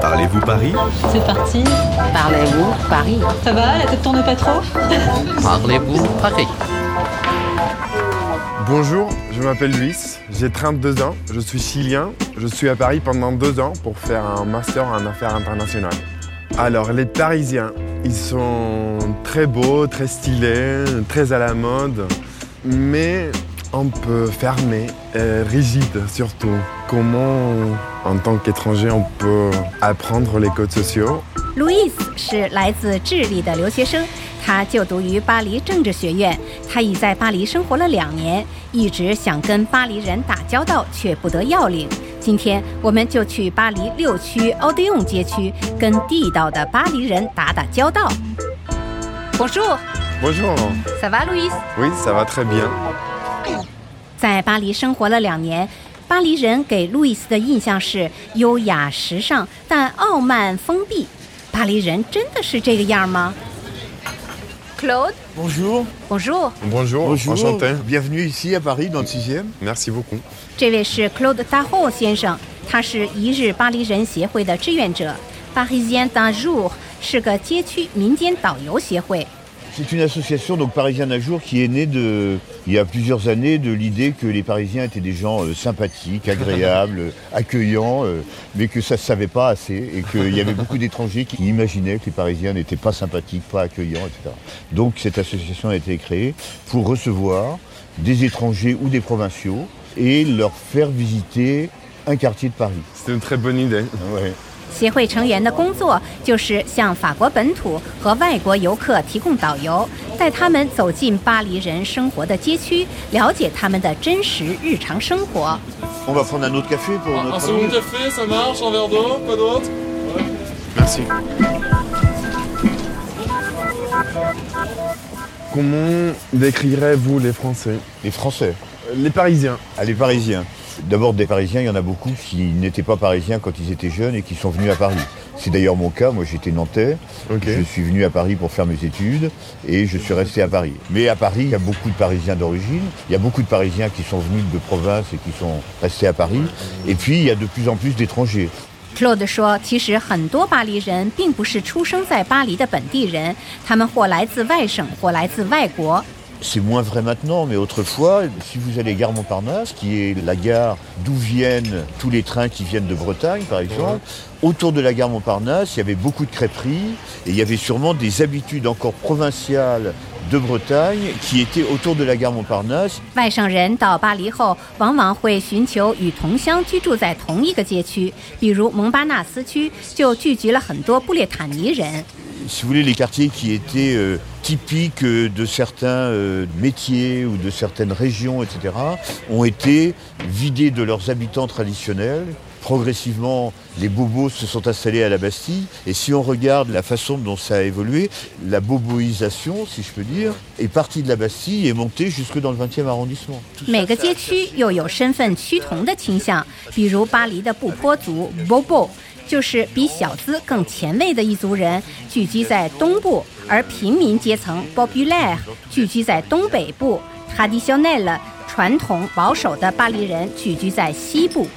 Parlez-vous Paris? C'est parti. Parlez-vous Paris? Ça va La tête tourne pas trop? Parlez-vous Paris? Bonjour, je m'appelle Luis, j'ai 32 ans, je suis chilien, je suis à Paris pendant deux ans pour faire un master en affaires internationales. Alors les Parisiens, ils sont très beaux, très stylés, très à la mode, mais un peu fermés, et rigides surtout. Comment, en tant qu'étranger, on peut apprendre les codes sociaux 路易斯是来自智利的留学生，他就读于巴黎政治学院。他已在巴黎生活了两年，一直想跟巴黎人打交道，却不得要领。今天，我们就去巴黎六区奥迪翁街区，跟地道的巴黎人打打交道。Bonjour, Bonjour ça va, Louis？ Oui, ça va très bien. 在巴黎生活了两年，巴黎人给路易斯的印象是优雅时尚，但傲慢封闭。巴黎人真的是这个样吗？Claude, Bonjour. bonjour。Bonjour, enchanté. Bienvenue ici à Paris dans le 6e. Merci beaucoup. 这位是 Claude Taho 先生，他是一日巴黎人协会的志愿者。Parisien d'un jour 是个街区民间导游协会。C'est une association donc parisienne un jour qui est née de, il y a plusieurs années de l'idée que les Parisiens étaient des gens euh, sympathiques, agréables, euh, accueillants, euh, mais que ça se savait pas assez et qu'il y avait beaucoup d'étrangers qui imaginaient que les Parisiens n'étaient pas sympathiques, pas accueillants, etc. Donc cette association a été créée pour recevoir des étrangers ou des provinciaux et leur faire visiter un quartier de Paris. C'est une très bonne idée. Ouais. 协会成员的工作就是向法国本土和外国游客提供导游，带他们走进巴黎人生活的街区，了解他们的真实日常生活。On va prendre un autre café pour Un notre second ami café, ça marche, un verre d'eau, quoi d'autre Merci. Comment décrirez-vous les Français Les Français. Les Parisiens. Ah, les Parisiens. D'abord, des Parisiens, il y en a beaucoup qui n'étaient pas Parisiens quand ils étaient jeunes et qui sont venus à Paris. C'est d'ailleurs mon cas. Moi, j'étais nantais. Ok. Je suis venu à Paris pour faire mes études et je suis resté à Paris. Mais à Paris, il y a beaucoup de Parisiens d'origine. Il y a beaucoup de Parisiens qui sont venus de province et qui sont restés à Paris. Et puis, il y a de plus en plus d'étrangers. Claude 说：“其实很多巴黎人并不是出生在巴黎的本地人，他们或来自外省，或来自外国。 C'est moins vrai maintenant, mais autrefois, si vous allez gare Montparnasse, qui est la gare d'où viennent tous les trains qui viennent de Bretagne, par exemple, autour de la gare Montparnasse, il y avait beaucoup de crêperies et il y avait sûrement des habitudes encore provinciales de Bretagne qui étaient autour de la gare Montparnasse. 外省人到巴黎后，往往会寻求与同乡居住在同一个街区，比如蒙巴纳斯区就聚集了很多布列塔尼人。 Si vous voulez, les quartiers qui étaient euh, typiques euh, de certains euh, métiers ou de certaines régions, etc., ont été vidés de leurs habitants traditionnels. Progressivement, les bobos se sont installés à la Bastille. Et si on regarde la façon dont ça a évolué, la boboisation, si je peux dire, est partie de la Bastille et est montée jusque dans le 20e arrondissement. 每个街区又有身份趋同的倾向，比如巴黎的布坡族 Bobo， 就是比小资更前卫的一族人，聚居在东部；而平民阶层 Populaire 聚居在东北部，Traditionnel 传统保守的巴黎人聚居在西部。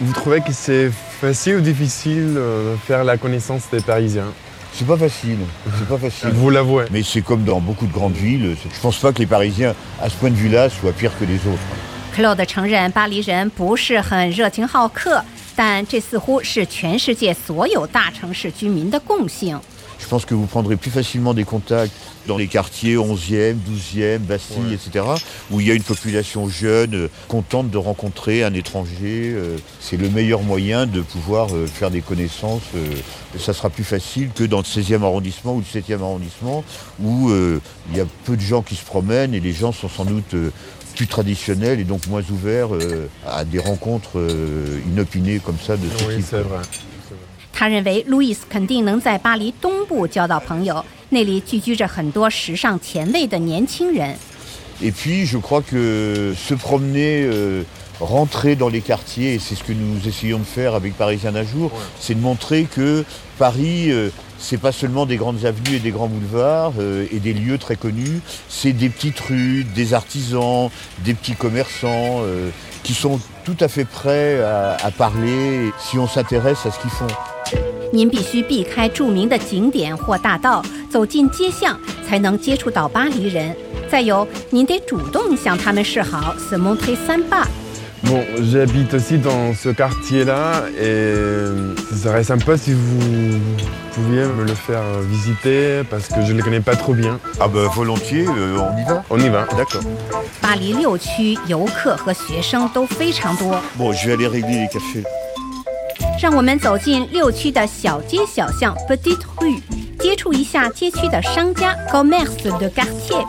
Vous trouvez que c'est facile ou difficile euh, de faire la connaissance des Parisiens C'est pas facile, c'est pas facile. Vous l'avouez. Mais c'est comme dans beaucoup de grandes villes. Je pense pas que les Parisiens, à ce point de vue-là, soient pires que les autres. Claude 承认巴黎人不是很热情好客，但这似乎是全世界所有大城市居民的共性。 Je pense que vous prendrez plus facilement des contacts dans les quartiers 11e, 12e, Bastille, etc., où il y a une population jeune, euh, contente de rencontrer un étranger. euh, C'est le meilleur moyen de pouvoir euh, faire des connaissances. euh, Ça sera plus facile que dans le 16e arrondissement ou le 7e arrondissement, où euh, il y a peu de gens qui se promènent et les gens sont sans doute euh, plus traditionnels et donc moins ouverts euh, à des rencontres euh, inopinées comme ça de ce Oui, type. c'est vrai. 他认为路易斯肯定能在巴黎东部交到朋友，那里聚居着很多时尚前卫的年轻人。 Et puis, je crois que se promener, euh, rentrer dans les quartiers, et c'est ce que nous essayons de faire avec Parisien d'un jour, c'est de montrer que Paris, euh, c'est pas seulement des grandes avenues et des grands boulevards euh, et des lieux très connus, c'est des petites rues, des artisans, des petits commerçants, euh, qui sont tout à fait prêts à, à parler si on s'intéresse à ce qu'ils font. 您必须避开着名的景点或大道，走进街巷，才能接触到巴黎人。再有，您得主动向他们示好，se montrer sympa。 Bon, j'habite aussi dans ce quartier-là et ce serait sympa si vous pouviez me le faire visiter parce que je ne le connais pas trop bien. Ah ben volontiers, euh, on y va. On y va. D'accord. 巴黎六区游客和学生都非常多， Bon, je vais aller régler les cafés. 让我们走进六区的小街小巷 （Petite Rue），接触一下街区的商家 （Commerce de quartier）。